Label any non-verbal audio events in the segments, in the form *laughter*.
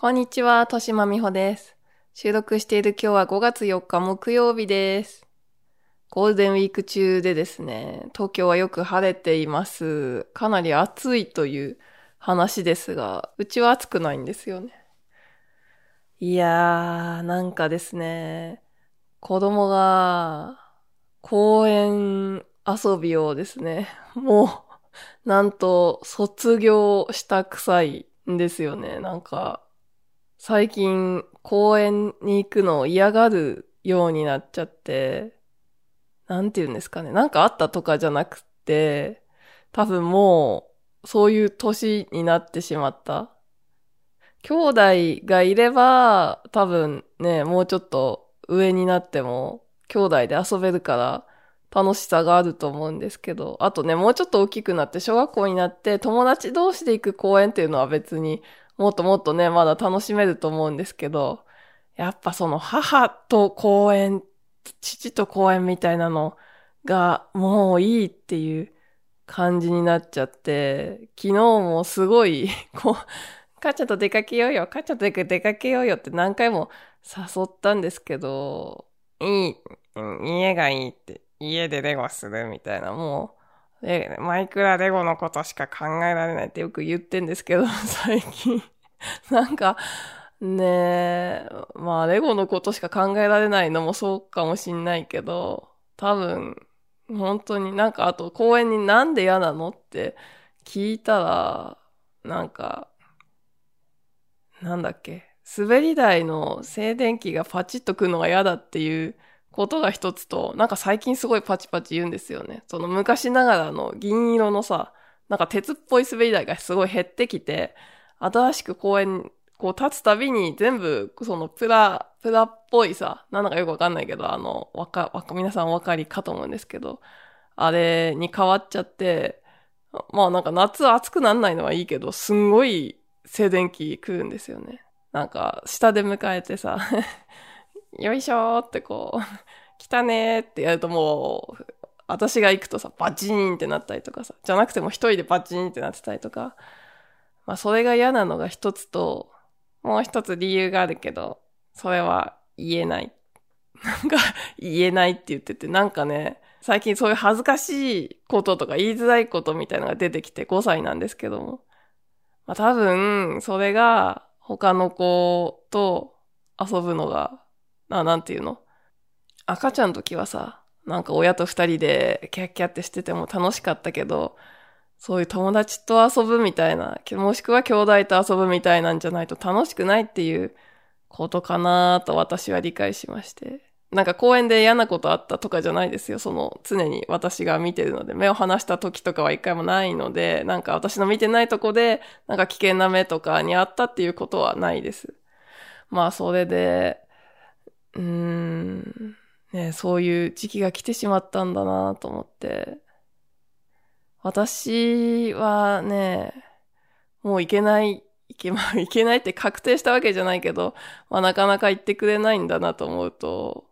こんにちは、としまみほです。収録している今日は5月4日木曜日です。ゴールデンウィーク中でですね、東京はよく晴れています。かなり暑いという話ですが、うちは暑くないんですよね。いやー、なんかですね、子供が公園遊びをですね、もう、なんと卒業したくさいんですよね。なんか、最近公園に行くのを嫌がるようになっちゃって、なんて言うんですかね。なんかあったとかじゃなくて、多分もうそういう年になってしまった。兄弟がいれば、多分ね、もうちょっと上になっても兄弟で遊べるから楽しさがあると思うんですけど、あとね、もうちょっと大きくなって小学校になって友達同士で行く公園っていうのは別にもっともっとね、まだ楽しめると思うんですけど、やっぱその母と公園、父と公園みたいなのがもういいっていう感じになっちゃって、昨日もすごい、*laughs* こう、母ちゃんと出かけようよ、母ちゃんと出かけようよって何回も誘ったんですけど、いい、家がいいって、家でレゴするみたいな、もう、でマイクラレゴのことしか考えられないってよく言ってんですけど、*laughs* 最近。なんか、ねえ、まあ、レゴのことしか考えられないのもそうかもしんないけど、多分、本当になんか、あと公園になんで嫌なのって聞いたら、なんか、なんだっけ、滑り台の静電気がパチッとくるのが嫌だっていうことが一つと、なんか最近すごいパチパチ言うんですよね。その昔ながらの銀色のさ、なんか鉄っぽい滑り台がすごい減ってきて、新しく公園、こう立つたびに全部、そのプラ、プラっぽいさ、なんだかよくわかんないけど、あの、わか、わか、皆さんお分かりかと思うんですけど、あれに変わっちゃって、まあなんか夏暑くなんないのはいいけど、すんごい静電気来るんですよね。なんか、下で迎えてさ、よいしょーってこう、*laughs* 来たねーってやるともう、私が行くとさ、バチーンってなったりとかさ、じゃなくても一人でバチーンってなってたりとか、まあそれが嫌なのが一つと、もう一つ理由があるけど、それは言えない。*laughs* なんか言えないって言ってて、なんかね、最近そういう恥ずかしいこととか言いづらいことみたいのが出てきて5歳なんですけども。まあ多分、それが他の子と遊ぶのが、な、なんていうの？赤ちゃんの時はさ、なんか親と二人でキャッキャってしてても楽しかったけど、そういう友達と遊ぶみたいな、もしくは兄弟と遊ぶみたいなんじゃないと楽しくないっていうことかなと私は理解しまして。なんか公園で嫌なことあったとかじゃないですよ。その常に私が見てるので、目を離した時とかは一回もないので、なんか私の見てないとこで、なんか危険な目とかにあったっていうことはないです。まあそれで、うん、ね、そういう時期が来てしまったんだなと思って。私はね、もう行けない、行け、まあ、行けないって確定したわけじゃないけど、まあなかなか行ってくれないんだなと思うと、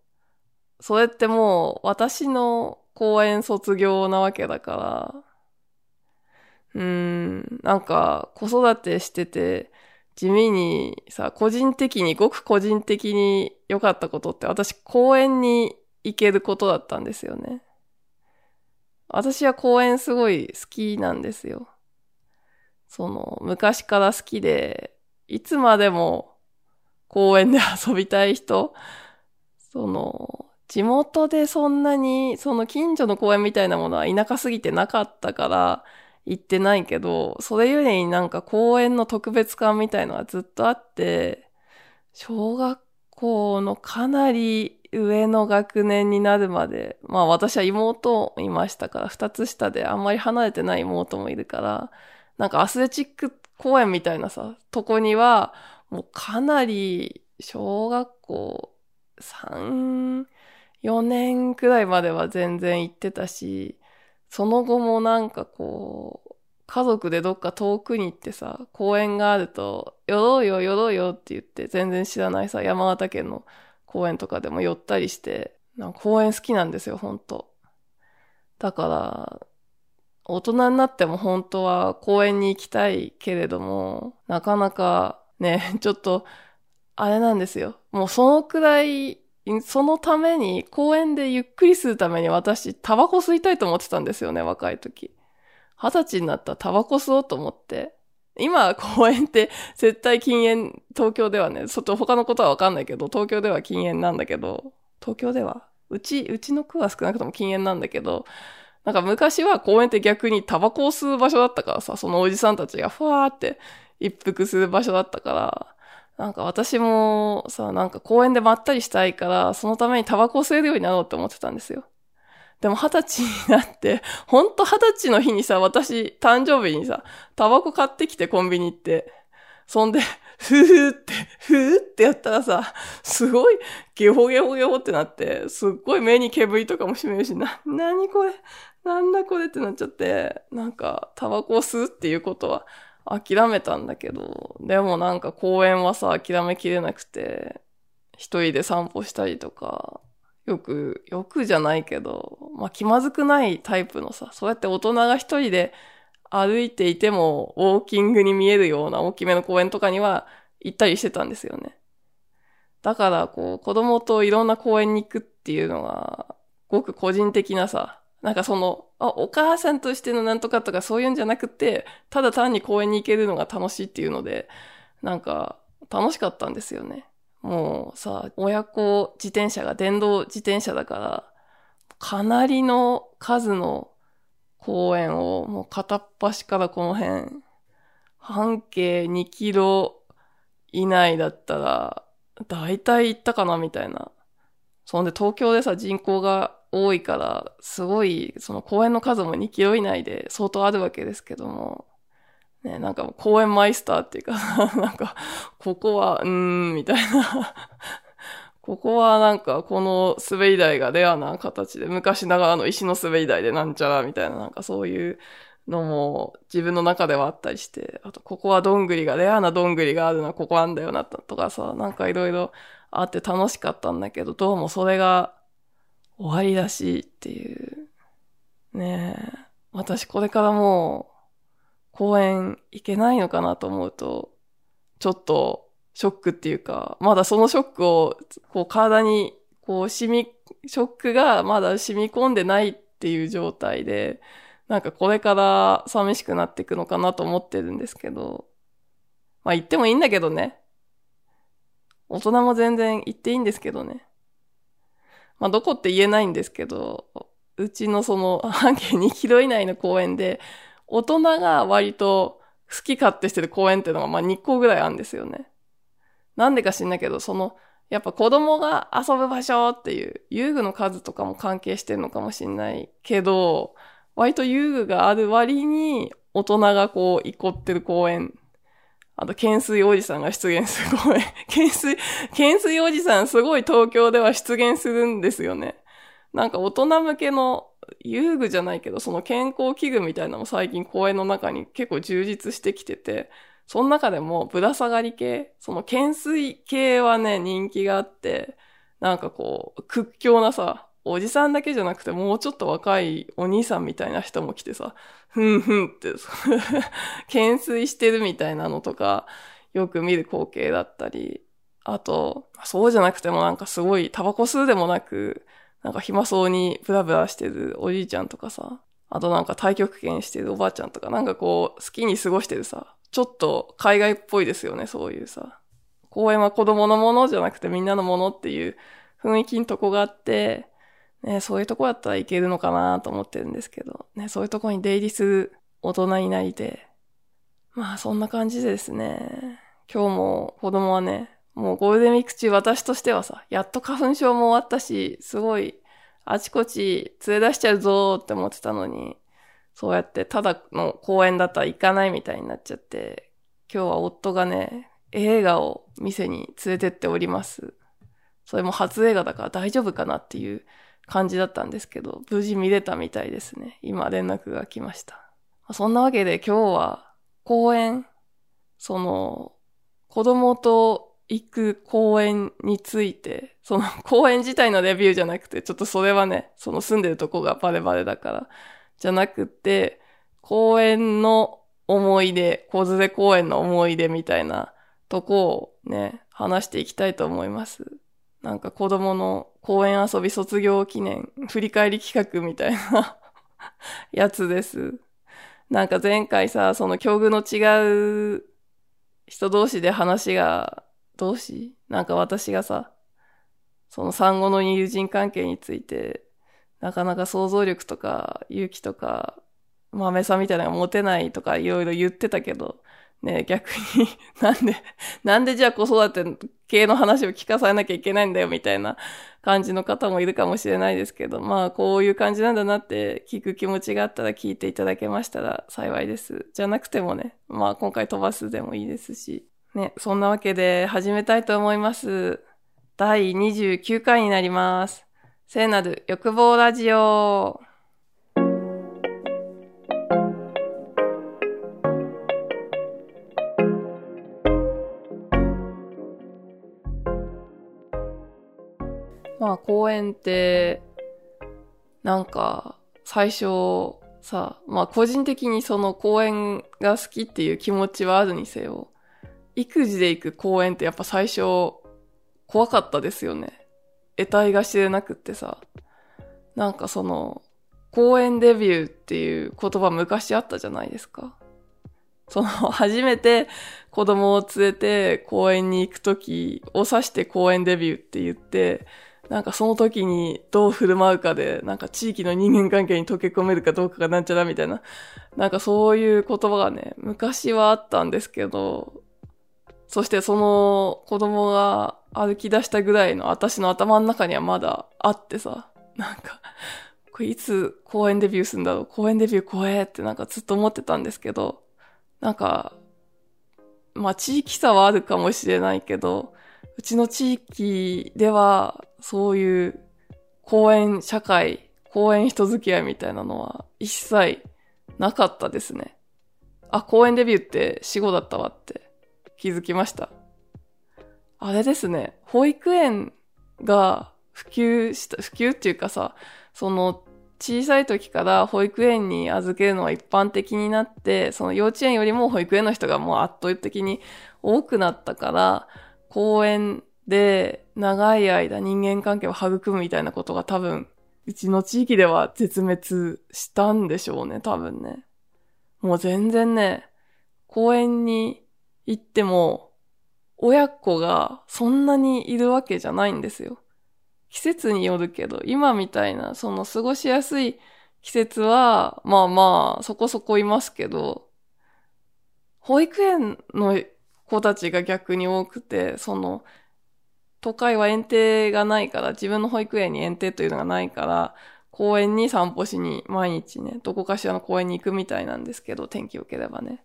それってもう私の公演卒業なわけだから、うん、なんか子育てしてて、地味にさ、個人的に、ごく個人的に良かったことって私公園に行けることだったんですよね。私は公園すごい好きなんですよ。その、昔から好きで、いつまでも公園で遊びたい人、その、地元でそんなに、その近所の公園みたいなものは田舎すぎてなかったから行ってないけど、それゆえになんか公園の特別感みたいのはずっとあって、小学校のかなり上の学年になるまで、まあ私は妹いましたから、二つ下であんまり離れてない妹もいるから、なんかアスレチック公園みたいなさ、とこには、もうかなり小学校3、4年くらいまでは全然行ってたし、その後もなんかこう、家族でどっか遠くに行ってさ、公園があると、寄ろうよ、寄ろうよって言って、全然知らないさ、山形県の公園とかでも寄ったりして、なんか公園好きなんですよ、ほんと。だから、大人になっても本当は公園に行きたいけれども、なかなかね、ちょっと、あれなんですよ。もうそのくらい、そのために、公園でゆっくりするために私、タバコ吸いたいと思ってたんですよね、若い時。二十歳になったらタバコ吸おうと思って。今、公園って絶対禁煙、東京ではね、外、他のことはわかんないけど、東京では禁煙なんだけど、東京ではうち、うちの区は少なくとも禁煙なんだけど、なんか昔は公園って逆にタバコを吸う場所だったからさ、そのおじさんたちがふわーって一服する場所だったから、なんか私もさ、なんか公園でまったりしたいから、そのためにタバコを吸えるようになろうって思ってたんですよ。でも二十歳になって、ほんと二十歳の日にさ、私、誕生日にさ、タバコ買ってきてコンビニ行って、そんで、ふーって、ふーってやったらさ、すごいゲホゲホゲホってなって、すっごい目に煙とかもしめるし、な、なにこれなんだこれってなっちゃって、なんか、タバコを吸うっていうことは諦めたんだけど、でもなんか公園はさ、諦めきれなくて、一人で散歩したりとか、よく、よくじゃないけど、まあ気まずくないタイプのさ、そうやって大人が一人で歩いていてもウォーキングに見えるような大きめの公園とかには行ったりしてたんですよね。だからこう子供といろんな公園に行くっていうのがごく個人的なさ、なんかその、あ、お母さんとしてのなんとかとかそういうんじゃなくて、ただ単に公園に行けるのが楽しいっていうので、なんか楽しかったんですよね。もうさ、親子自転車が電動自転車だから、かなりの数の公園をもう片っ端からこの辺、半径2キロ以内だったら、だいたい行ったかなみたいな。そんで東京でさ、人口が多いから、すごい、その公園の数も2キロ以内で相当あるわけですけども、ね、なんか公園マイスターっていうか、*laughs* なんか、ここは、うーん、みたいな。*laughs* ここはなんかこの滑り台がレアな形で、昔ながらの石の滑り台でなんちゃらみたいななんかそういうのも自分の中ではあったりして、あとここはどんぐりが、レアなどんぐりがあるのはここなんだよなとかさ、なんかいろいろあって楽しかったんだけど、どうもそれが終わりらしっていう。ねえ。私これからもう公園行けないのかなと思うと、ちょっとショックっていうか、まだそのショックを、こう体に、こう染み、ショックがまだ染み込んでないっていう状態で、なんかこれから寂しくなっていくのかなと思ってるんですけど、まあ言ってもいいんだけどね。大人も全然言っていいんですけどね。まあどこって言えないんですけど、うちのその *laughs* 半径2キロ以内の公園で、大人が割と好き勝手してる公園っていうのがまあ2個ぐらいあるんですよね。なんでか知んないけど、その、やっぱ子供が遊ぶ場所っていう遊具の数とかも関係してるのかもしんないけど、割と遊具がある割に大人がこう、怒ってる公園。あと、懸垂おじさんが出現する公園。*laughs* 懸垂、懸垂おじさんすごい東京では出現するんですよね。なんか大人向けの遊具じゃないけど、その健康器具みたいなのも最近公園の中に結構充実してきてて、その中でもぶら下がり系、その懸垂系はね、人気があって、なんかこう、屈強なさ、おじさんだけじゃなくてもうちょっと若いお兄さんみたいな人も来てさ、ふんふんって、*laughs* 懸垂してるみたいなのとか、よく見る光景だったり、あと、そうじゃなくてもなんかすごいタバコ吸うでもなく、なんか暇そうにブラブラしてるおじいちゃんとかさ、あとなんか太極拳してるおばあちゃんとか、なんかこう、好きに過ごしてるさ、ちょっと海外っぽいですよね、そういうさ。公園は子供のものじゃなくてみんなのものっていう雰囲気のとこがあって、ね、そういうとこだったらいけるのかなと思ってるんですけど、ね、そういうとこに出入りする大人いないで、まあそんな感じでですね、今日も子供はね、もうゴールデンウィーク中私としてはさ、やっと花粉症も終わったし、すごいあちこち連れ出しちゃうぞーって思ってたのに、そうやってただの公園だったら行かないみたいになっちゃって、今日は夫がね、映画を店に連れてっております。それも初映画だから大丈夫かなっていう感じだったんですけど、無事見れたみたいですね。今連絡が来ました。そんなわけで今日は公園、その、子供と行く公園について、その *laughs* 公園自体のレビューじゃなくて、ちょっとそれはね、その住んでるとこがバレバレだから、じゃなくて、公園の思い出、小連れ公園の思い出みたいなとこをね、話していきたいと思います。なんか子供の公園遊び卒業記念、振り返り企画みたいな *laughs* やつです。なんか前回さ、その境遇の違う人同士で話が、同士？なんか私がさ、その産後の友人関係について、なかなか想像力とか勇気とか、豆さんみたいなのが持てないとかいろいろ言ってたけど、ね、逆に *laughs* なんで、なんでじゃあ子育て系の話を聞かされなきゃいけないんだよみたいな感じの方もいるかもしれないですけど、まあこういう感じなんだなって聞く気持ちがあったら聞いていただけましたら幸いです。じゃなくてもね、まあ今回飛ばすでもいいですし。ね、そんなわけで始めたいと思います。第29回になります。聖なる欲望ラジオ。公園って、なんか最初さ、まあ個人的にその公園が好きっていう気持ちはあるにせよ、育児で行く公園ってやっぱ最初怖かったですよね。得体が知れなくってさ、なんかその、公園デビューっていう言葉昔あったじゃないですか。その、初めて子供を連れて公園に行くときを指して公園デビューって言って、なんかその時にどう振る舞うかで、なんか地域の人間関係に溶け込めるかどうかがなんちゃらみたいな、なんかそういう言葉がね、昔はあったんですけど、そしてその子供が歩き出したぐらいの私の頭の中にはまだあってさ、なんか、これいつ公演デビューするんだろう公演デビュー怖えってなんかずっと思ってたんですけど、なんか、まあ地域差はあるかもしれないけど、うちの地域ではそういう公園社会、公園人付き合いみたいなのは一切なかったですね。あ、公園デビューって死後だったわって気づきました。あれですね、保育園が普及した、普及っていうかさ、その小さい時から保育園に預けるのは一般的になって、その幼稚園よりも保育園の人がもう圧倒的に多くなったから、公園で長い間人間関係を育むみたいなことが多分、うちの地域では絶滅したんでしょうね、多分ね。もう全然ね、公園に行っても、親子がそんなにいるわけじゃないんですよ。季節によるけど、今みたいな、その過ごしやすい季節は、まあまあ、そこそこいますけど、保育園の子たちが逆に多くて、その、都会は園庭がないから、自分の保育園に園庭というのがないから、公園に散歩しに毎日ね、どこかしらの公園に行くみたいなんですけど、天気良ければね。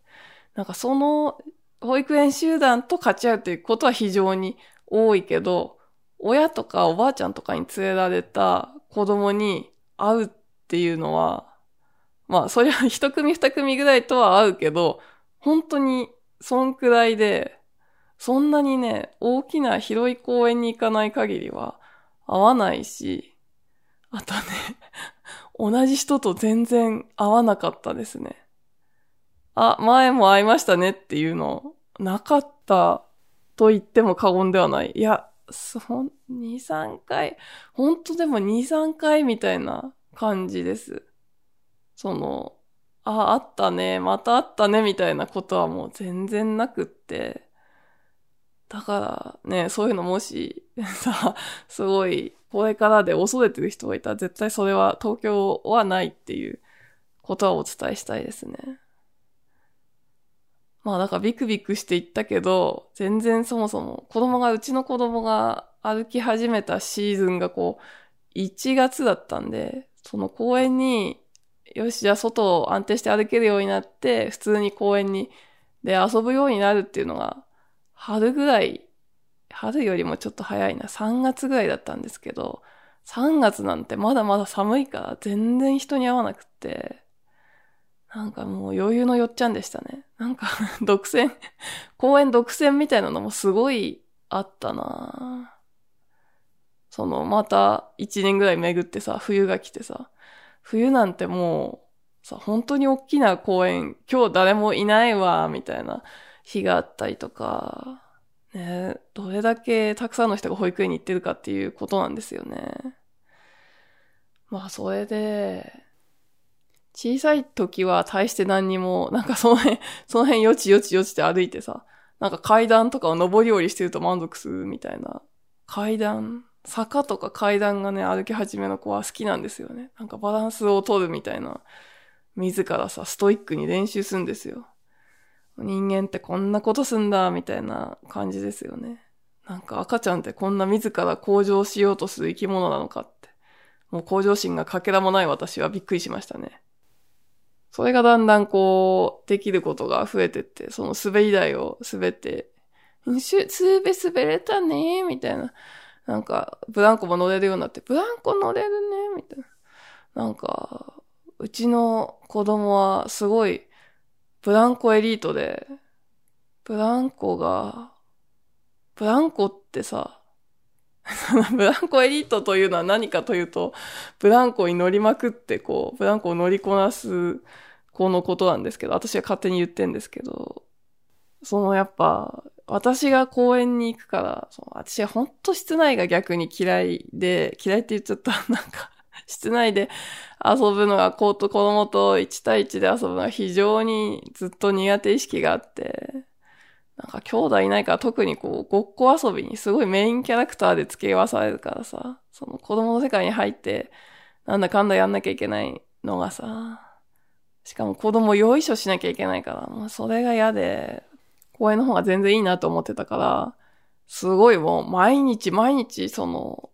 なんかその保育園集団と勝ち合うということは非常に多いけど、親とかおばあちゃんとかに連れられた子供に会うっていうのは、まあそりゃ一組二組ぐらいとは会うけど、本当にそんくらいで、そんなにね、大きな広い公園に行かない限りは会わないし、あとね、*laughs* 同じ人と全然会わなかったですね。あ、前も会いましたねっていうの、なかったと言っても過言ではない。いや、そん、2、3回、ほんとでも2、3回みたいな感じです。その、あ、あったね、またあったね、みたいなことはもう全然なくって。だからね、そういうのもし、*laughs* さ、すごい、これからで恐れてる人がいたら絶対それは東京はないっていうことはお伝えしたいですね。まあだからビクビクしていったけど、全然そもそも子供が、うちの子供が歩き始めたシーズンがこう、1月だったんで、その公園に、よし、じゃあ外を安定して歩けるようになって、普通に公園に、で遊ぶようになるっていうのが、春ぐらい、春よりもちょっと早いな、3月ぐらいだったんですけど、3月なんてまだまだ寒いから全然人に会わなくって、なんかもう余裕のよっちゃんでしたね。なんか *laughs* 独占、公園独占みたいなのもすごいあったなその、また一年ぐらい巡ってさ、冬が来てさ、冬なんてもう、さ、本当に大きな公園、今日誰もいないわ、みたいな日があったりとか、ね、どれだけたくさんの人が保育園に行ってるかっていうことなんですよね。まあ、それで、小さい時は大して何にも、なんかその辺、*laughs* その辺よちよちよちって歩いてさ、なんか階段とかを上り下りしてると満足するみたいな。階段坂とか階段がね、歩き始めの子は好きなんですよね。なんかバランスを取るみたいな。自らさ、ストイックに練習するんですよ。人間ってこんなことすんだ、みたいな感じですよね。なんか赤ちゃんってこんな自ら向上しようとする生き物なのかって。もう向上心がかけらもない私はびっくりしましたね。それがだんだんこう、できることが増えてって、その滑り台を滑って、すべ滑れたねみたいな。なんか、ブランコも乗れるようになって、ブランコ乗れるねみたいな。なんか、うちの子供はすごいブランコエリートで、ブランコが、ブランコってさ、*laughs* ブランコエリートというのは何かというと、ブランコに乗りまくってこう、ブランコを乗りこなす子のことなんですけど、私は勝手に言ってんですけど、そのやっぱ、私が公園に行くから、その私はほんと室内が逆に嫌いで、嫌いって言っちゃった。なんか、*laughs* 室内で遊ぶのが、子と子供と1対1で遊ぶのが非常にずっと苦手意識があって、なんか兄弟いないから特にこう、ごっこ遊びにすごいメインキャラクターで付け合わされるからさ、その子供の世界に入って、なんだかんだやんなきゃいけないのがさ、しかも子供よいしょしなきゃいけないから、もうそれが嫌で、公園の方が全然いいなと思ってたから、すごいもう毎日毎日その、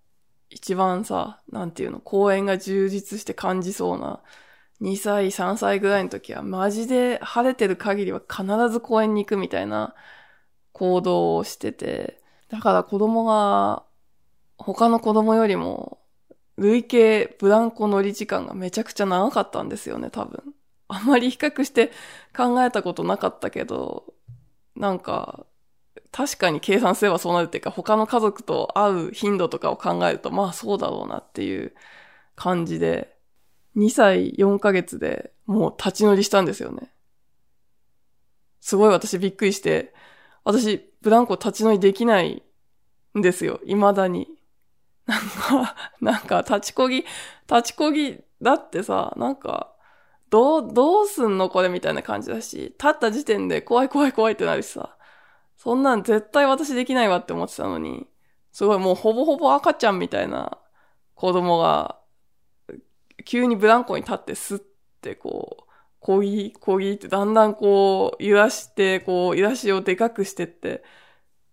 一番さ、なんていうの、公園が充実して感じそうな、2歳、3歳ぐらいの時は、マジで晴れてる限りは必ず公園に行くみたいな行動をしてて、だから子供が、他の子供よりも、累計ブランコ乗り時間がめちゃくちゃ長かったんですよね、多分。あんまり比較して考えたことなかったけど、なんか、確かに計算すればそうなるっていうか、他の家族と会う頻度とかを考えると、まあそうだろうなっていう感じで、2歳4ヶ月でもう立ち乗りしたんですよね。すごい私びっくりして、私、ブランコ立ち乗りできないんですよ。未だに。なんか、なんか、立ちこぎ、立ちこぎだってさ、なんか、どう、どうすんのこれみたいな感じだし、立った時点で怖い怖い怖いってなるしさ、そんなん絶対私できないわって思ってたのに、すごいもうほぼほぼ赤ちゃんみたいな子供が、急にブランコに立ってスッてこう、こぎ、こぎってだんだんこう、揺らして、こう、揺らしをでかくしてって、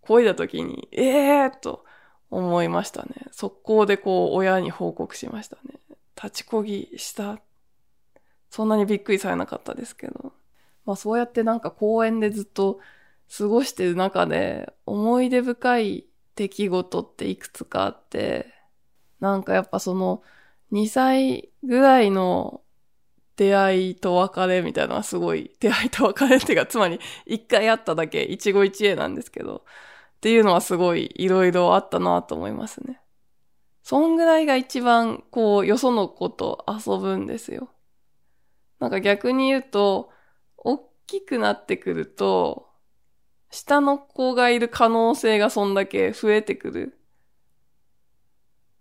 こいだ時に、ええー、と思いましたね。速攻でこう、親に報告しましたね。立ちこぎした。そんなにびっくりされなかったですけど。まあそうやってなんか公園でずっと過ごしてる中で思い出深い出来事っていくつかあって、なんかやっぱその2歳ぐらいの出会いと別れみたいなのはすごい、出会いと別れっていうか、*laughs* つまり一回会っただけ、一期一会なんですけど、っていうのはすごいいろいろあったなと思いますね。そんぐらいが一番、こう、よその子と遊ぶんですよ。なんか逆に言うと、大きくなってくると、下の子がいる可能性がそんだけ増えてくる。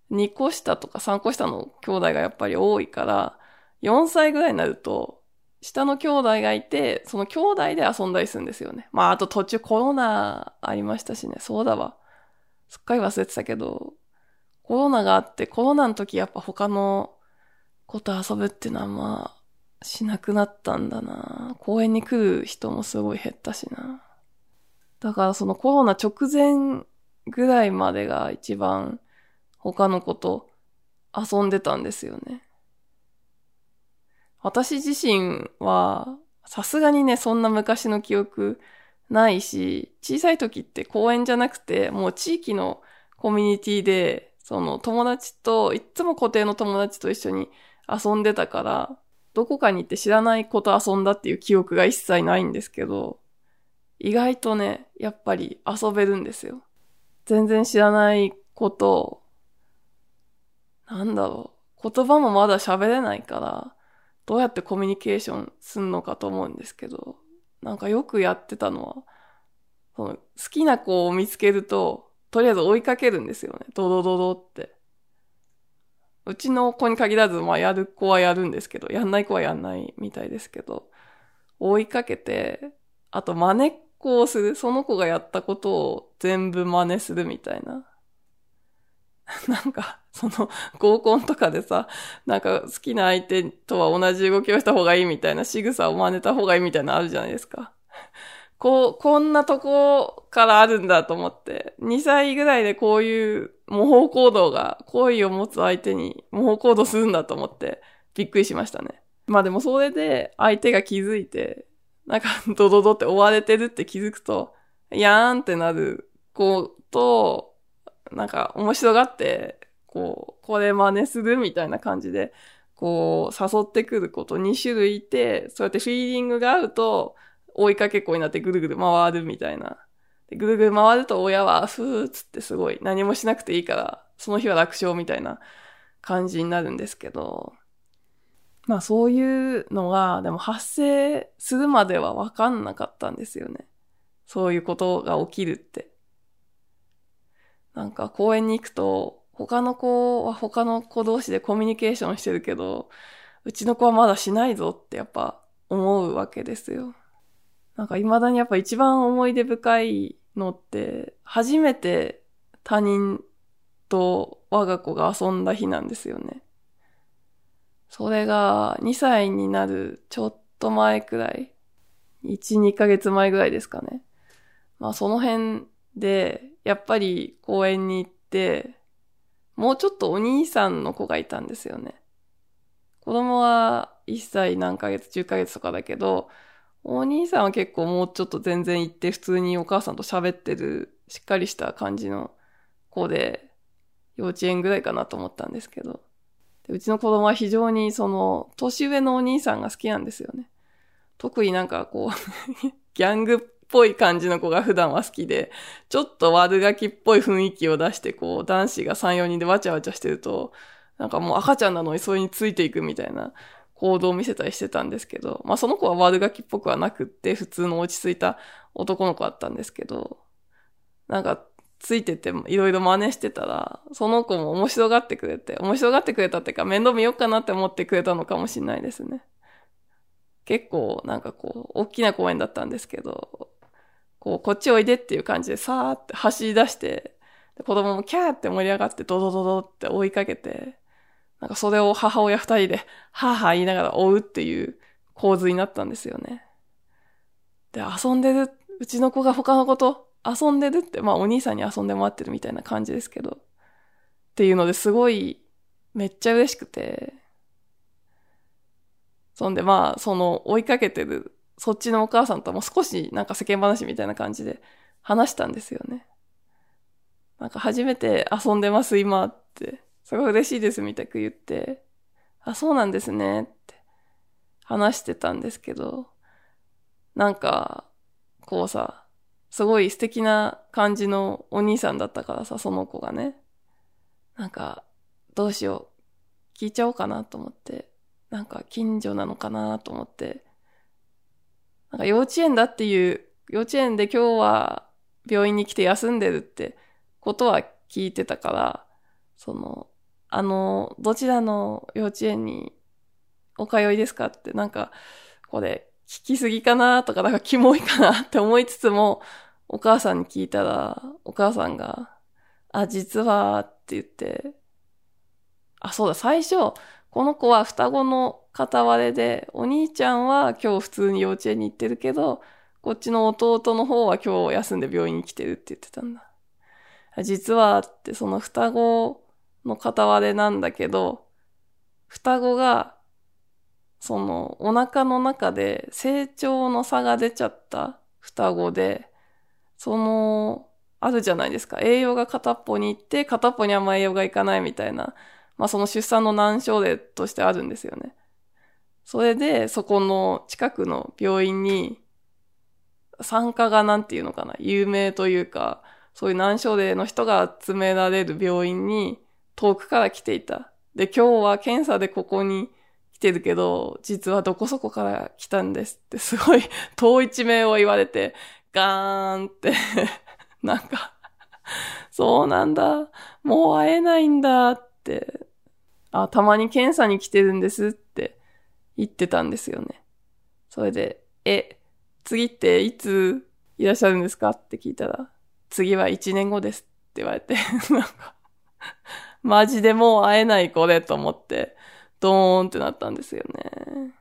2個下とか3個下の兄弟がやっぱり多いから、4歳ぐらいになると、下の兄弟がいて、その兄弟で遊んだりするんですよね。まあ、あと途中コロナありましたしね。そうだわ。すっかり忘れてたけど、コロナがあって、コロナの時やっぱ他の子と遊ぶっていうのはまあ、しなくなったんだな。公園に来る人もすごい減ったしな。だからそのコロナ直前ぐらいまでが一番他の子と遊んでたんですよね。私自身はさすがにね、そんな昔の記憶ないし、小さい時って公園じゃなくて、もう地域のコミュニティで、その友達と、いつも固定の友達と一緒に遊んでたから、どこかに行って知らない子と遊んだっていう記憶が一切ないんですけど、意外とね、やっぱり遊べるんですよ。全然知らないこと、なんだろう。言葉もまだ喋れないから、どうやってコミュニケーションすんのかと思うんですけど、なんかよくやってたのは、その好きな子を見つけると、とりあえず追いかけるんですよね。ドドドドって。うちの子に限らず、まあやる子はやるんですけど、やんない子はやんないみたいですけど、追いかけて、あと真似っこをする。その子がやったことを全部真似するみたいな。*laughs* なんか、その合コンとかでさ、なんか好きな相手とは同じ動きをした方がいいみたいな仕草を真似た方がいいみたいなのあるじゃないですか。こう、こんなとこからあるんだと思って、2歳ぐらいでこういう模倣行動が、好意を持つ相手に模倣行動するんだと思って、びっくりしましたね。まあでもそれで相手が気づいて、なんかドドドって追われてるって気づくと、やーんってなる子と、なんか面白がって、こう、これ真似するみたいな感じで、こう、誘ってくること2種類いて、そうやってフィーリングが合うと、追いかけっこになってぐるぐる回るみたいな。でぐるぐる回ると親は、ふーっつってすごい何もしなくていいから、その日は楽勝みたいな感じになるんですけど、まあそういうのが、でも発生するまではわかんなかったんですよね。そういうことが起きるって。なんか公園に行くと、他の子は他の子同士でコミュニケーションしてるけど、うちの子はまだしないぞってやっぱ思うわけですよ。なんか未だにやっぱ一番思い出深いのって、初めて他人と我が子が遊んだ日なんですよね。それが2歳になるちょっと前くらい。1、2ヶ月前ぐらいですかね。まあその辺で、やっぱり公園に行って、もうちょっとお兄さんの子がいたんですよね。子供は1歳何ヶ月、10ヶ月とかだけど、お兄さんは結構もうちょっと全然行って普通にお母さんと喋ってるしっかりした感じの子で、幼稚園ぐらいかなと思ったんですけど。うちの子供は非常にその、年上のお兄さんが好きなんですよね。特になんかこう *laughs* ギャングっぽい感じの子が普段は好きで、ちょっと悪ガキっぽい雰囲気を出してこう、男子が3、4人でわちゃわちゃしてると、なんかもう赤ちゃんなのにそれについていくみたいな行動を見せたりしてたんですけど、まあその子は悪ガキっぽくはなくって、普通の落ち着いた男の子だったんですけど、なんかついてていろいろ真似してたら、その子も面白がってくれて、面白がってくれたっていうか面倒見ようかなって思ってくれたのかもしれないですね。結構なんかこう、大きな公園だったんですけど、こう、こっちおいでっていう感じでさーって走り出して、子供もキャーって盛り上がってドドドドって追いかけて、なんかそれを母親二人で、はぁはぁ言いながら追うっていう構図になったんですよね。で、遊んでる、うちの子が他の子と遊んでるって、まあお兄さんに遊んでもらってるみたいな感じですけど、っていうのですごい、めっちゃ嬉しくて、そんでまあ、その追いかけてる、そっちのお母さんとも少しなんか世間話みたいな感じで話したんですよね。なんか初めて遊んでます今って、すごい嬉しいですみたく言って、あ、そうなんですねって話してたんですけど、なんか、こうさ、すごい素敵な感じのお兄さんだったからさ、その子がね。なんか、どうしよう。聞いちゃおうかなと思って。なんか近所なのかなと思って。なんか幼稚園だっていう、幼稚園で今日は病院に来て休んでるってことは聞いてたから、その、あの、どちらの幼稚園にお通いですかってなんか、これ聞きすぎかなとか、なんかキモいかなって思いつつも、お母さんに聞いたら、お母さんが、あ、実は、って言って、あ、そうだ、最初、この子は双子の片割れで、お兄ちゃんは今日普通に幼稚園に行ってるけど、こっちの弟の方は今日休んで病院に来てるって言ってたんだ。実はって、その双子の片割れなんだけど、双子が、そのお腹の中で成長の差が出ちゃった双子で、その、あるじゃないですか。栄養が片っぽに行って、片っぽにあんま栄養がいかないみたいな、まあその出産の難症例としてあるんですよね。それで、そこの近くの病院に、参加がなんていうのかな、有名というか、そういう難症例の人が集められる病院に遠くから来ていた。で、今日は検査でここに来てるけど、実はどこそこから来たんですってすごい *laughs* 遠い地名を言われて、ガーンって *laughs* なんかそうなんだ。もう会えないんだって、あ、たまに検査に来てるんですって言ってたんですよね。それで、え、次っていついらっしゃるんですかって聞いたら、次は1年後ですって言われて、*laughs* なんか、マジでもう会えないこれと思って、ドーンってなったんですよね。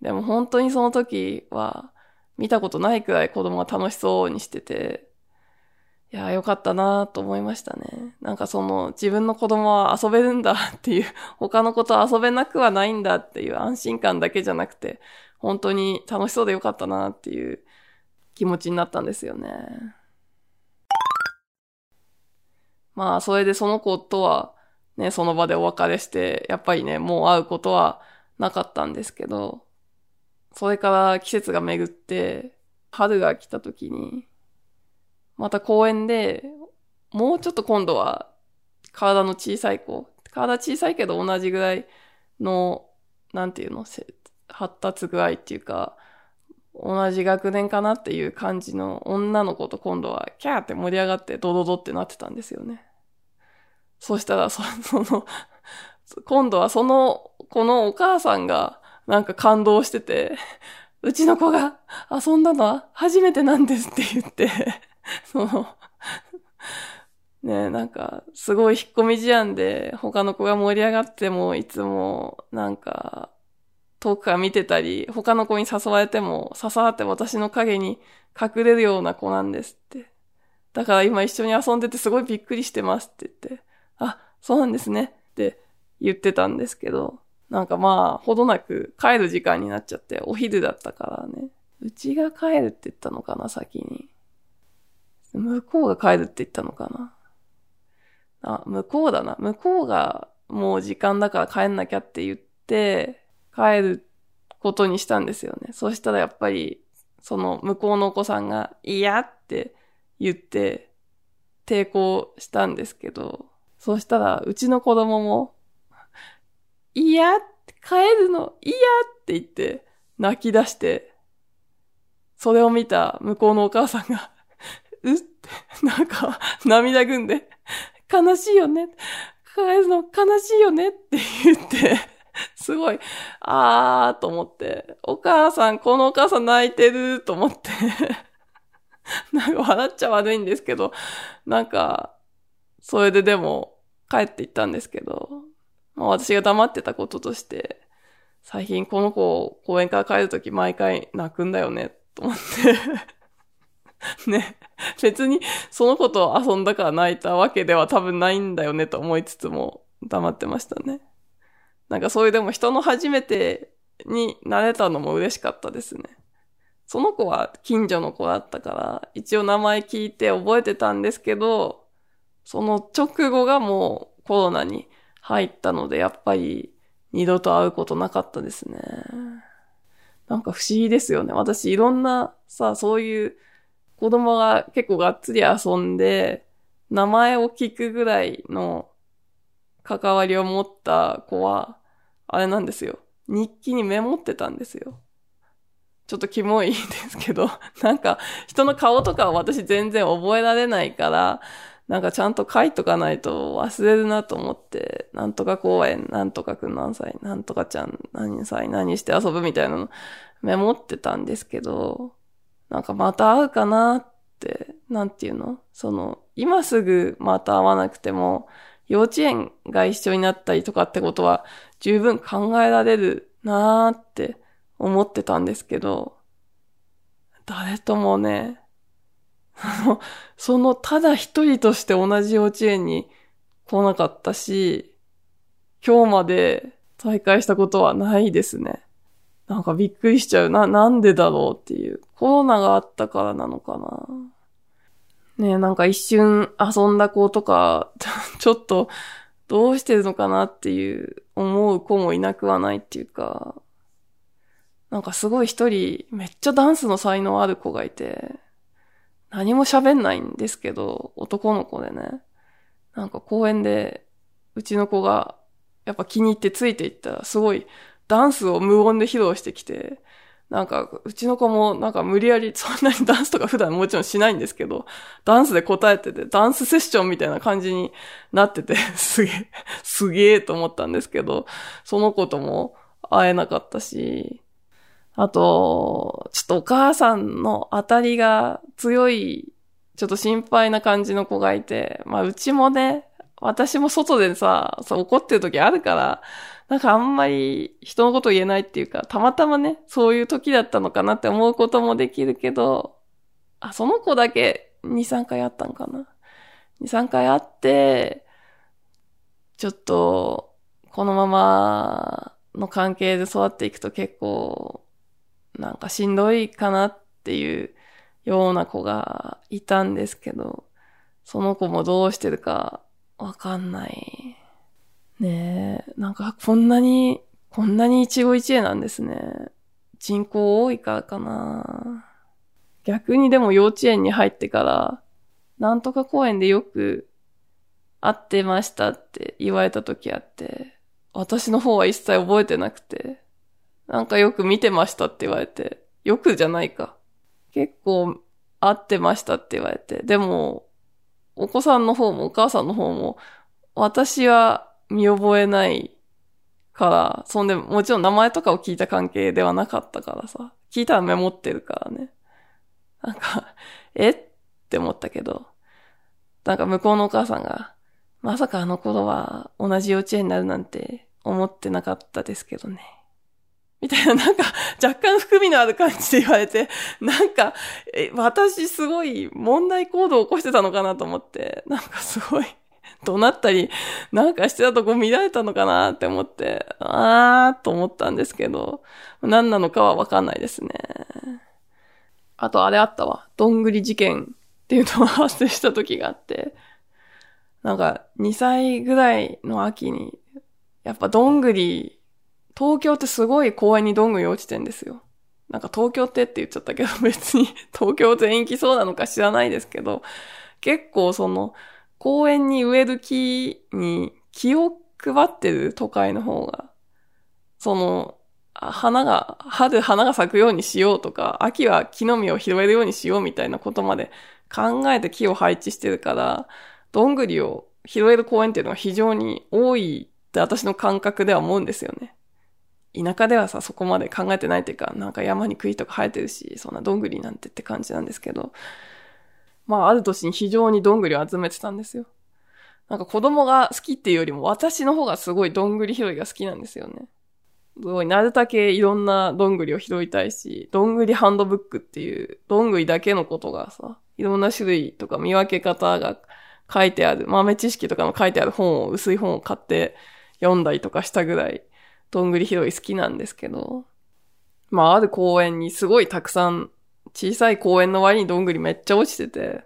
でも本当にその時は、見たことないくらい子供が楽しそうにしてて、いや、よかったなと思いましたね。なんかその自分の子供は遊べるんだっていう、他の子と遊べなくはないんだっていう安心感だけじゃなくて、本当に楽しそうでよかったなっていう気持ちになったんですよね。まあ、それでその子とはね、その場でお別れして、やっぱりね、もう会うことはなかったんですけど、それから季節が巡って、春が来た時に、また公園で、もうちょっと今度は体の小さい子、体小さいけど同じぐらいの、なんていうの、発達具合っていうか、同じ学年かなっていう感じの女の子と今度はキャーって盛り上がってドドドってなってたんですよね。そしたら、その、今度はその子のお母さんがなんか感動してて、うちの子が遊んだのは初めてなんですって言ってその、ねなんか、すごい引っ込み思案で、他の子が盛り上がっても、いつも、なんか、遠くから見てたり、他の子に誘われても、刺さって私の影に隠れるような子なんですって。だから今一緒に遊んでてすごいびっくりしてますって言って、あ、そうなんですねって言ってたんですけど、なんかまあ、ほどなく帰る時間になっちゃって、お昼だったからね。うちが帰るって言ったのかな、先に。向こうが帰るって言ったのかな。あ、向こうだな。向こうがもう時間だから帰んなきゃって言って、帰ることにしたんですよね。そしたらやっぱり、その向こうのお子さんが嫌って言って抵抗したんですけど、そしたらうちの子供も、嫌帰るの嫌って言って泣き出して、それを見た向こうのお母さんがうって、なんか、涙ぐんで、悲しいよね。帰るの悲しいよねって言って、すごい、あーと思って、お母さん、このお母さん泣いてると思ってなんか笑っちゃ悪いんですけど、なんか、それででも帰って行ったんですけど、まあ、私が黙ってたこととして、最近この子を公園から帰るとき毎回泣くんだよね、と思って *laughs* ね。別にその子と遊んだから泣いたわけでは多分ないんだよねと思いつつも黙ってましたね。なんかそういうでも人の初めてになれたのも嬉しかったですね。その子は近所の子だったから、一応名前聞いて覚えてたんですけど、その直後がもうコロナに入ったので、やっぱり二度と会うことなかったですね。なんか不思議ですよね。私いろんなさ、そういう子供が結構がっつり遊んで、名前を聞くぐらいの関わりを持った子は、あれなんですよ。日記にメモってたんですよ。ちょっとキモいですけど、なんか人の顔とかは私全然覚えられないから、なんかちゃんと書いとかないと忘れるなと思って、なんとか公園、なんとかくん何歳、なんとかちゃん何歳、何して遊ぶみたいなのメモってたんですけど、なんかまた会うかなって、なんていうの？その、今すぐまた会わなくても、幼稚園が一緒になったりとかってことは十分考えられるなーって思ってたんですけど、誰ともね、あのその、ただ一人として同じ幼稚園に来なかったし、今日まで再会したことはないですね。なんかびっくりしちゃう。な、なんでだろうっていう。コロナがあったからなのかな。ねえ、なんか一瞬遊んだ子とか、*laughs* ちょっとどうしてるのかなっていう思う子もいなくはないっていうか、なんかすごい一人めっちゃダンスの才能ある子がいて、何も喋んないんですけど、男の子でね。なんか公園で、うちの子がやっぱ気に入ってついていったら、すごいダンスを無音で披露してきて、なんか、うちの子もなんか無理やり、そんなに *laughs* ダンスとか普段もちろんしないんですけど、ダンスで答えてて、ダンスセッションみたいな感じになってて、*laughs* すげえ、すげえと思ったんですけど、その子とも会えなかったし、あと、ちょっとお母さんの当たりが強い、ちょっと心配な感じの子がいて、まあうちもね、私も外でさ、そう怒ってる時あるから、なんかあんまり人のこと言えないっていうか、たまたまね、そういう時だったのかなって思うこともできるけど、あ、その子だけ2、3回あったんかな。2、3回あって、ちょっと、このままの関係で育っていくと結構、なんかしんどいかなっていうような子がいたんですけど、その子もどうしてるかわかんない。ねえ、なんかこんなに、こんなに一期一会なんですね。人口多いからかな。逆にでも幼稚園に入ってから、なんとか公園でよく会ってましたって言われた時あって、私の方は一切覚えてなくて、なんかよく見てましたって言われて、よくじゃないか。結構会ってましたって言われて、でも、お子さんの方もお母さんの方も、私は見覚えないから、そんで、もちろん名前とかを聞いた関係ではなかったからさ、聞いたらメモってるからね。なんか、*laughs* え？って思ったけど、なんか向こうのお母さんが、まさかあの頃は同じ幼稚園になるなんて思ってなかったですけどね。みたいな、なんか、若干含みのある感じで言われて、なんか、え、私すごい問題行動を起こしてたのかなと思って、なんかすごい、怒鳴ったり、なんかしてたとこ見られたのかなって思って、あーと思ったんですけど、何なのかはわかんないですね。あとあれあったわ。どんぐり事件っていうのが発生した時があって、なんか2歳ぐらいの秋に、やっぱどんぐり、東京ってすごい公園にどんぐり落ちてんですよ。なんか東京ってって言っちゃったけど別に *laughs* 東京全域そうなのか知らないですけど、結構その公園に植える木に気を配ってる都会の方が、その、花が、春花が咲くようにしようとか、秋は木の実を拾えるようにしようみたいなことまで考えて木を配置してるから、どんぐりを拾える公園っていうのが非常に多いって私の感覚では思うんですよね。田舎ではさ、そこまで考えてないっていうか、なんか山に杭とか生えてるし、そんなどんぐりなんてって感じなんですけど、まあ、ある年に非常にどんぐりを集めてたんですよ。なんか子供が好きっていうよりも私の方がすごいどんぐり拾いが好きなんですよね。すごい、なるだけいろんなどんぐりを拾いたいし、どんぐりハンドブックっていう、どんぐりだけのことがさ、いろんな種類とか見分け方が書いてある、豆知識とかの書いてある本を、薄い本を買って読んだりとかしたぐらい、どんぐり拾い好きなんですけど、まあ、ある公園にすごいたくさん小さい公園の割にどんぐりめっちゃ落ちてて、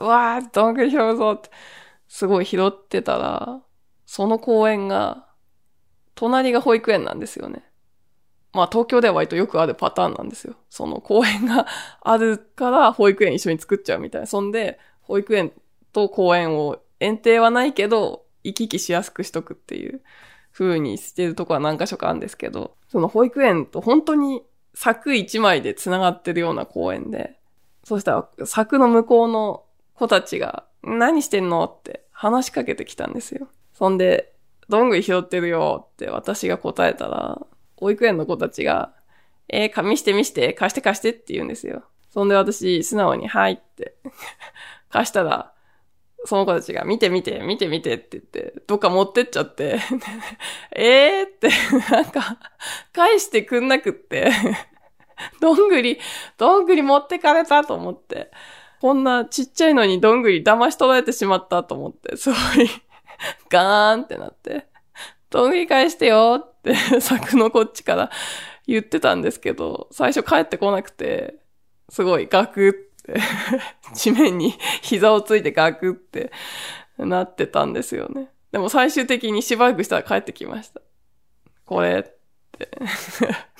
うわー、どんぐり拾うぞって、すごい拾ってたら、その公園が、隣が保育園なんですよね。まあ東京では割とよくあるパターンなんですよ。その公園があるから保育園一緒に作っちゃうみたいな。そんで、保育園と公園を園庭はないけど、行き来しやすくしとくっていう風にしてるとこは何箇所かあるんですけど、その保育園と本当に柵一枚で繋がってるような公園で、そしたら柵の向こうの子たちが、何してんの？って話しかけてきたんですよ。そんで、どんぐり拾ってるよって私が答えたら、保育園の子たちが、えー、紙して見して、貸して貸してって言うんですよ。そんで私、素直に、はいって *laughs* 貸したら、その子たちが見て見て、見て見てって言って、どっか持ってっちゃって *laughs* えーって、なんか、返してくんなくってどんぐり、どんぐり持ってかれたと思って、こんなちっちゃいのにどんぐり騙し取られてしまったと思って、すごいガーンってなって、どんぐり返してよって柵のこっちから言ってたんですけど、最初帰ってこなくて、すごいガクって地面に膝をついてガクってなってたんですよね。でも最終的にしばらくしたら帰ってきました。これって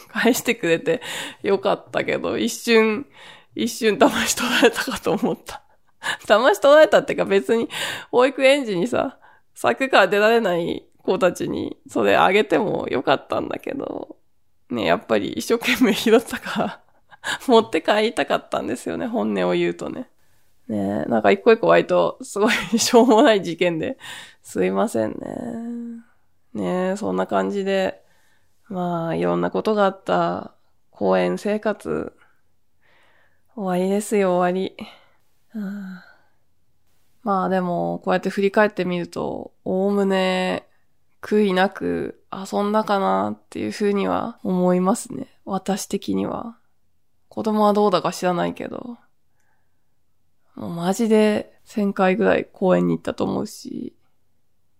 返してくれてよかったけど、一瞬、一瞬騙し取られたかと思った。騙し取られたってか別に保育園児にさ、柵から出られない子たちにそれあげてもよかったんだけど、ね、やっぱり一生懸命拾ったから *laughs* 持って帰りたかったんですよね、本音を言うとね。ねなんか一個一個割とすごい *laughs* しょうもない事件で、すいませんね。ねそんな感じで、まあ、いろんなことがあった公園生活、終わりですよ、終わり。まあでも、こうやって振り返ってみると、おおむね、悔いなく遊んだかなっていうふうには思いますね。私的には。子供はどうだか知らないけど。もうマジで1000回ぐらい公園に行ったと思うし。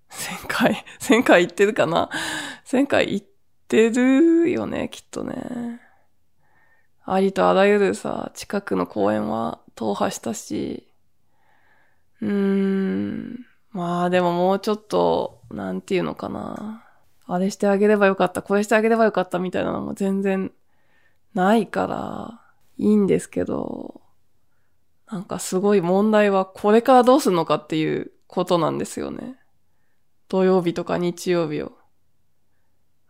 1000回 *laughs* ?1000 回行ってるかな ?1000 回行ってるよね、きっとね。ありとあらゆるさ、近くの公園は踏破したし、うーん、まあでももうちょっと、なんていうのかな。あれしてあげればよかった、これしてあげればよかったみたいなのも全然ないから、いいんですけど、なんかすごい問題はこれからどうするのかっていうことなんですよね。土曜日とか日曜日を。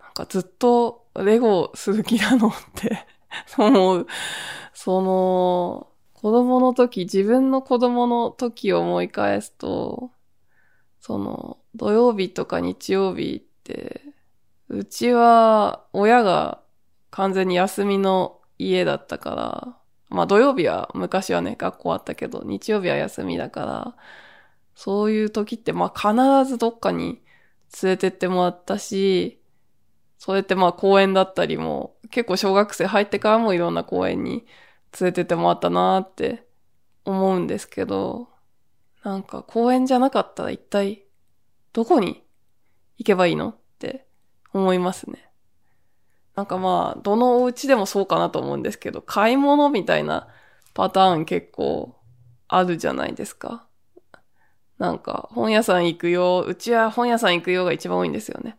なんかずっとレゴする気なのって *laughs* 思う。その、子供の時、自分の子供の時を思い返すと、その、土曜日とか日曜日って、うちは親が完全に休みの家だったから、まあ土曜日は昔はね、学校あったけど、日曜日は休みだから、そういう時ってまあ必ずどっかに連れてってもらったし、そうやってまあ公園だったりも、結構小学生入ってからもいろんな公園に連れてってもらったなーって思うんですけど、なんか公園じゃなかったら一体どこに行けばいいのって思いますね。なんかまあ、どのお家でもそうかなと思うんですけど、買い物みたいなパターン結構あるじゃないですか。なんか、本屋さん行くよ、うちは本屋さん行くよが一番多いんですよね。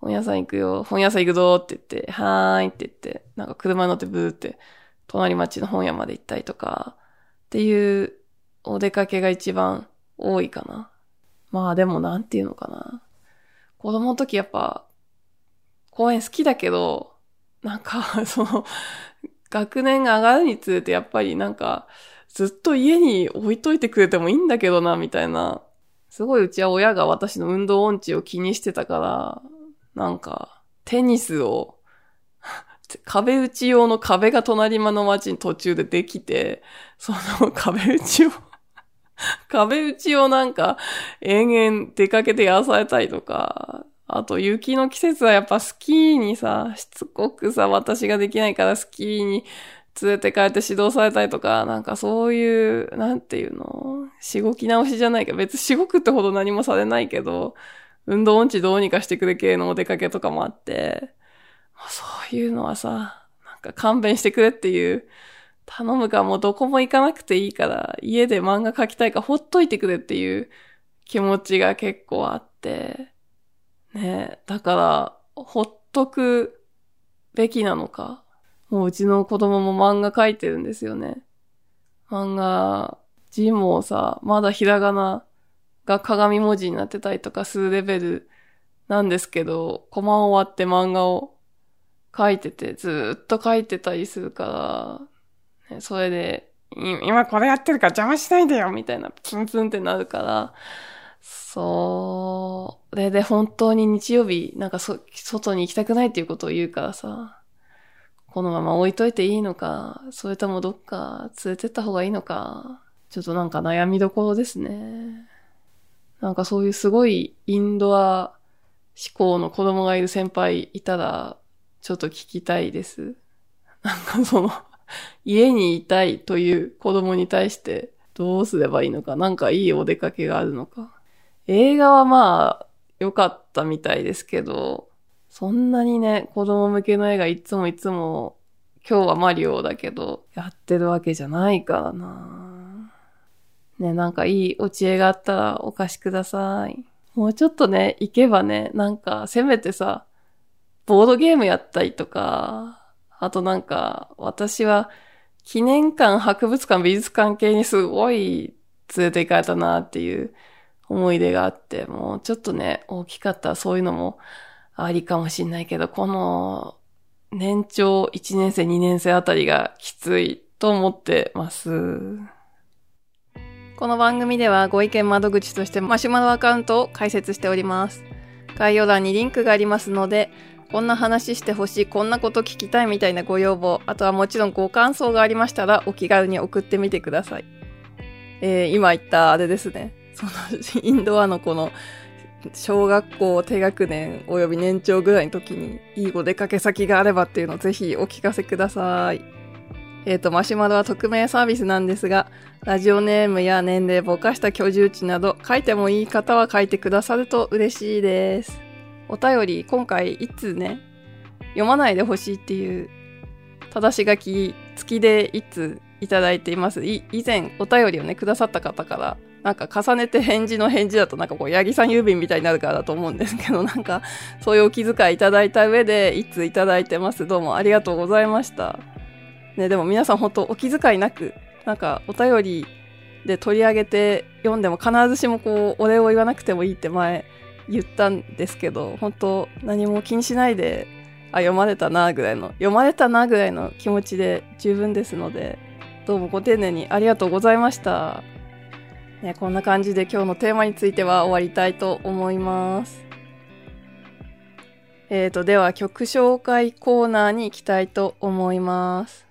本屋さん行くよ、本屋さん行くぞって言って、はーいって言って、なんか車に乗ってブーって、隣町の本屋まで行ったりとか、っていうお出かけが一番多いかな。まあでもなんていうのかな。子供の時やっぱ、公園好きだけど、なんか、*laughs* その、学年が上がるにつれてやっぱりなんか、ずっと家に置いといてくれてもいいんだけどな、みたいな。すごいうちは親が私の運動音痴を気にしてたから、なんか、テニスを *laughs* 壁打ち用の壁が隣間の町に途中でできて、その *laughs* 壁打ちを壁打ちをなんか、延々出かけてやらされたりとか、あと雪の季節はやっぱスキーにさ、しつこくさ、私ができないからスキーに連れて帰って指導されたりとか、なんかそういう、なんていうの？しごき直しじゃないけど、別にしごくってほど何もされないけど、運動音痴どうにかしてくれ系のお出かけとかもあって、そういうのはさ、なんか勘弁してくれっていう、頼むかもうどこも行かなくていいから、家で漫画描きたいかほっといてくれっていう気持ちが結構あって、ねだから、ほっとくべきなのか。もううちの子供も漫画描いてるんですよね。漫画、字もさ、まだひらがなが鏡文字になってたりとかするレベルなんですけど、コマ終わって漫画を書いてて、ずっと書いてたりするから、ね、それで、今これやってるから邪魔しないでよみたいな、ツンツンってなるから、そう、で、で、本当に日曜日、なんかそ、外に行きたくないっていうことを言うからさ、このまま置いといていいのか、それともどっか連れてった方がいいのか、ちょっとなんか悩みどころですね。なんかそういうすごいインドア思考の子供がいる先輩いたら、ちょっと聞きたいです。なんかその、家にいたいという子供に対してどうすればいいのか、なんかいいお出かけがあるのか。映画はまあ、良かったみたいですけど、そんなにね、子供向けの映画いつもいつも、今日はマリオだけど、やってるわけじゃないからなね、なんかいいお知恵があったらお貸しください。もうちょっとね、行けばね、なんか、せめてさ、ボードゲームやったりとか、あとなんか、私は、記念館、博物館、美術館系にすごい連れて行かれたなっていう思い出があって、もうちょっとね、大きかったそういうのもありかもしんないけど、この年長1年生、2年生あたりがきついと思ってます。この番組ではご意見窓口としてマシュマロアカウントを開設しております。概要欄にリンクがありますので、こんな話してほしい、こんなこと聞きたいみたいなご要望、あとはもちろんご感想がありましたらお気軽に送ってみてください。えー、今言ったあれですね。そのインドアのこの小学校低学年及び年長ぐらいの時にいいお出かけ先があればっていうのをぜひお聞かせください。えっ、ー、と、マシュマロは匿名サービスなんですが、ラジオネームや年齢ぼかした居住地など書いてもいい方は書いてくださると嬉しいです。お便り、今回いつね、読まないでほしいっていう正し書き付きでいついただいています。以前お便りをね、くださった方からなんか重ねて返事の返事だとなんかこう、八木さん郵便みたいになるからだと思うんですけど、なんかそういうお気遣いいただいた上で、いついただいてます。どうもありがとうございました。ね、でも皆さん本当お気遣いなく、なんかお便りで取り上げて読んでも必ずしもこう、お礼を言わなくてもいいって前言ったんですけど、本当何も気にしないで、あ、読まれたなぐらいの、読まれたなぐらいの気持ちで十分ですので、どうもご丁寧にありがとうございました。ね、こんな感じで今日のテーマについては終わりたいと思います。えーと、では曲紹介コーナーに行きたいと思います。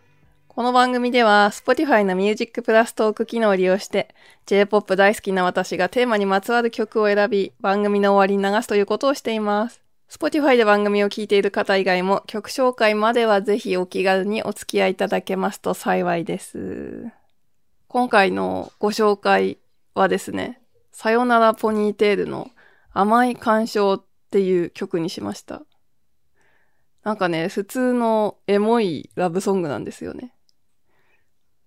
この番組では Spotify の Music Plus トーク機能を利用して J-POP 大好きな私がテーマにまつわる曲を選び番組の終わりに流すということをしています。Spotify で番組を聴いている方以外も曲紹介まではぜひお気軽にお付き合いいただけますと幸いです。今回のご紹介はですね、さよならポニーテールの甘い干渉っていう曲にしました。なんかね、普通のエモいラブソングなんですよね。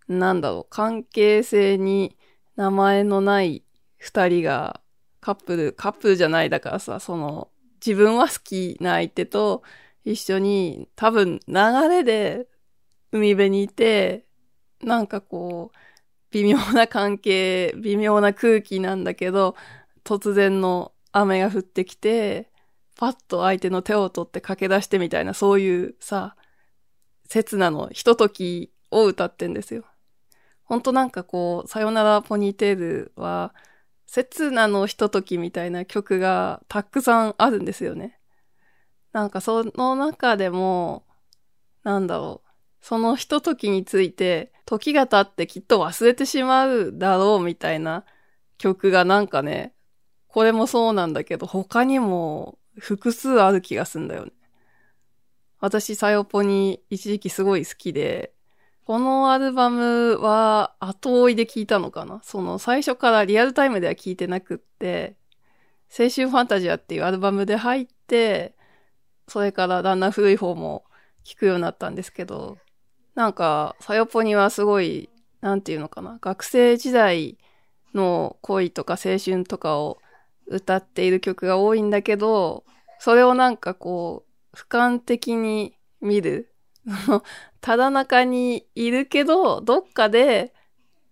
なんだろう、関係性に名前のない二人がカップル、カップルじゃないだからさ、その自分は好きな相手と一緒に多分流れで海辺にいて、なんかこう、微妙な関係、微妙な空気なんだけど、突然の雨が降ってきて、パッと相手の手を取って駆け出してみたいな、そういうさ、刹那のひとときを歌ってんですよ。ほんとなんかこう、さよならポニーテールは、刹那のひとときみたいな曲がたくさんあるんですよね。なんかその中でも、なんだろう。そのひとときについて、時が経ってきっと忘れてしまうだろうみたいな曲がなんかね、これもそうなんだけど、他にも複数ある気がすんだよね。私、サヨポに一時期すごい好きで、このアルバムは後追いで聴いたのかな？その最初からリアルタイムでは聴いてなくって、青春ファンタジアっていうアルバムで入って、それからだんだん古い方も聴くようになったんですけど、なんか、さよぽにはすごい、なんていうのかな、学生時代の恋とか青春とかを歌っている曲が多いんだけど、それをなんかこう、俯瞰的に見る。*laughs* ただ中にいるけど、どっかで、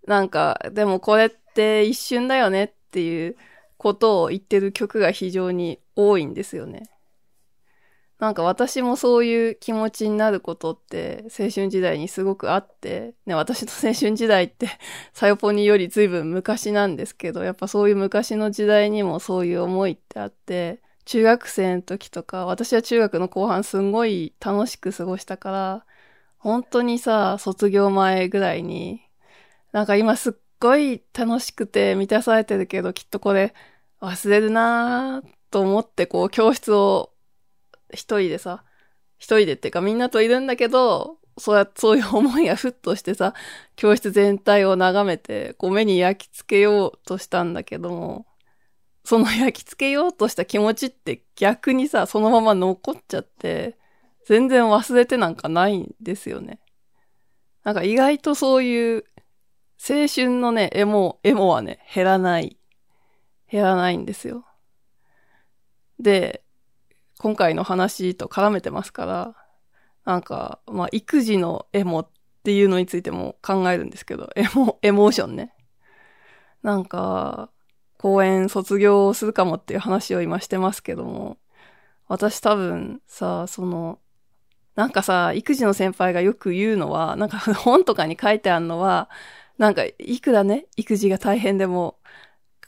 なんか、でもこれって一瞬だよねっていうことを言ってる曲が非常に多いんですよね。なんか私もそういう気持ちになることって青春時代にすごくあって、ね、私の青春時代って *laughs* サヨポニより随分昔なんですけど、やっぱそういう昔の時代にもそういう思いってあって、中学生の時とか、私は中学の後半すんごい楽しく過ごしたから、本当にさ、卒業前ぐらいに、なんか今すっごい楽しくて満たされてるけど、きっとこれ忘れるなぁと思ってこう教室を一人でさ、一人でっていうかみんなといるんだけど、そうや、そういう思いがふっとしてさ、教室全体を眺めて、こう目に焼き付けようとしたんだけども、その焼き付けようとした気持ちって逆にさ、そのまま残っちゃって、全然忘れてなんかないんですよね。なんか意外とそういう青春のね、エモ、エモはね、減らない。減らないんですよ。で、今回の話と絡めてますから、なんか、まあ、育児のエモっていうのについても考えるんですけど、エモ、エモーションね。なんか、公演卒業するかもっていう話を今してますけども、私多分さ、その、なんかさ、育児の先輩がよく言うのは、なんか本とかに書いてあるのは、なんかいくらね、育児が大変でも、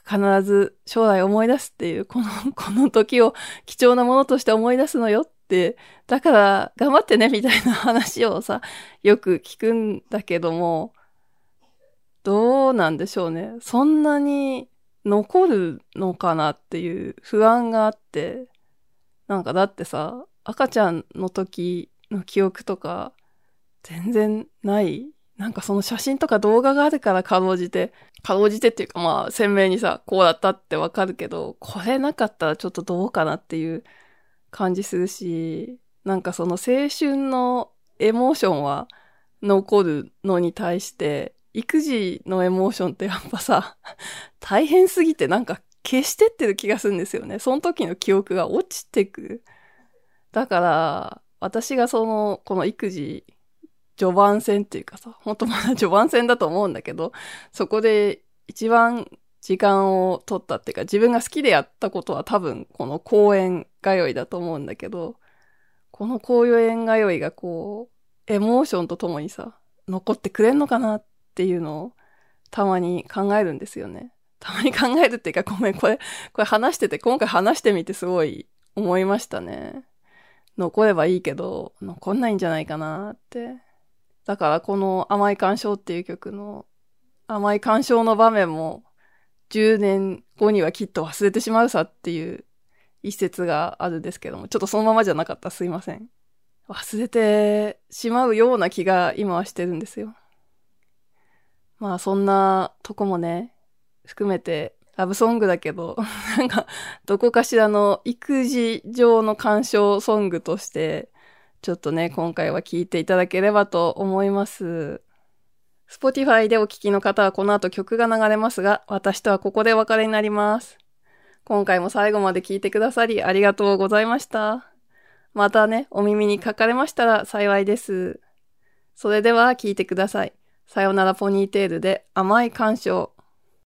必ず将来思い出すっていう、この、*laughs* この時を貴重なものとして思い出すのよって、だから頑張ってねみたいな話をさ、よく聞くんだけども、どうなんでしょうね。そんなに残るのかなっていう不安があって、なんかだってさ、赤ちゃんの時の記憶とか全然ないなんかその写真とか動画があるからかろうじて、かろうじてっていうかまあ鮮明にさ、こうだったってわかるけど、これなかったらちょっとどうかなっていう感じするし、なんかその青春のエモーションは残るのに対して、育児のエモーションってやっぱさ、大変すぎてなんか消してってる気がするんですよね。その時の記憶が落ちてく。だから、私がその、この育児序盤戦っていうかさ、本当まだ序盤戦だと思うんだけど、そこで一番時間を取ったっていうか、自分が好きでやったことは多分この公園通いだと思うんだけど、この公園通いがこう、エモーションとともにさ、残ってくれんのかなっていうのをたまに考えるんですよね。たまに考えるっていうか、ごめん、これ、これ話してて、今回話してみてすごい思いましたね。残ればいいけど、残んないんじゃないかなって。だからこの甘い干渉っていう曲の甘い干渉の場面も10年後にはきっと忘れてしまうさっていう一節があるんですけども、ちょっとそのままじゃなかったすいません。忘れてしまうような気が今はしてるんですよ。まあそんなとこもね、含めてラブソングだけど、*laughs* なんかどこかしらの育児上の干渉ソングとしてちょっとね、今回は聴いていただければと思います。Spotify でお聴きの方はこの後曲が流れますが、私とはここでお別れになります。今回も最後まで聴いてくださりありがとうございました。またね、お耳にかかれましたら幸いです。それでは聴いてください。さよならポニーテールで甘い干渉。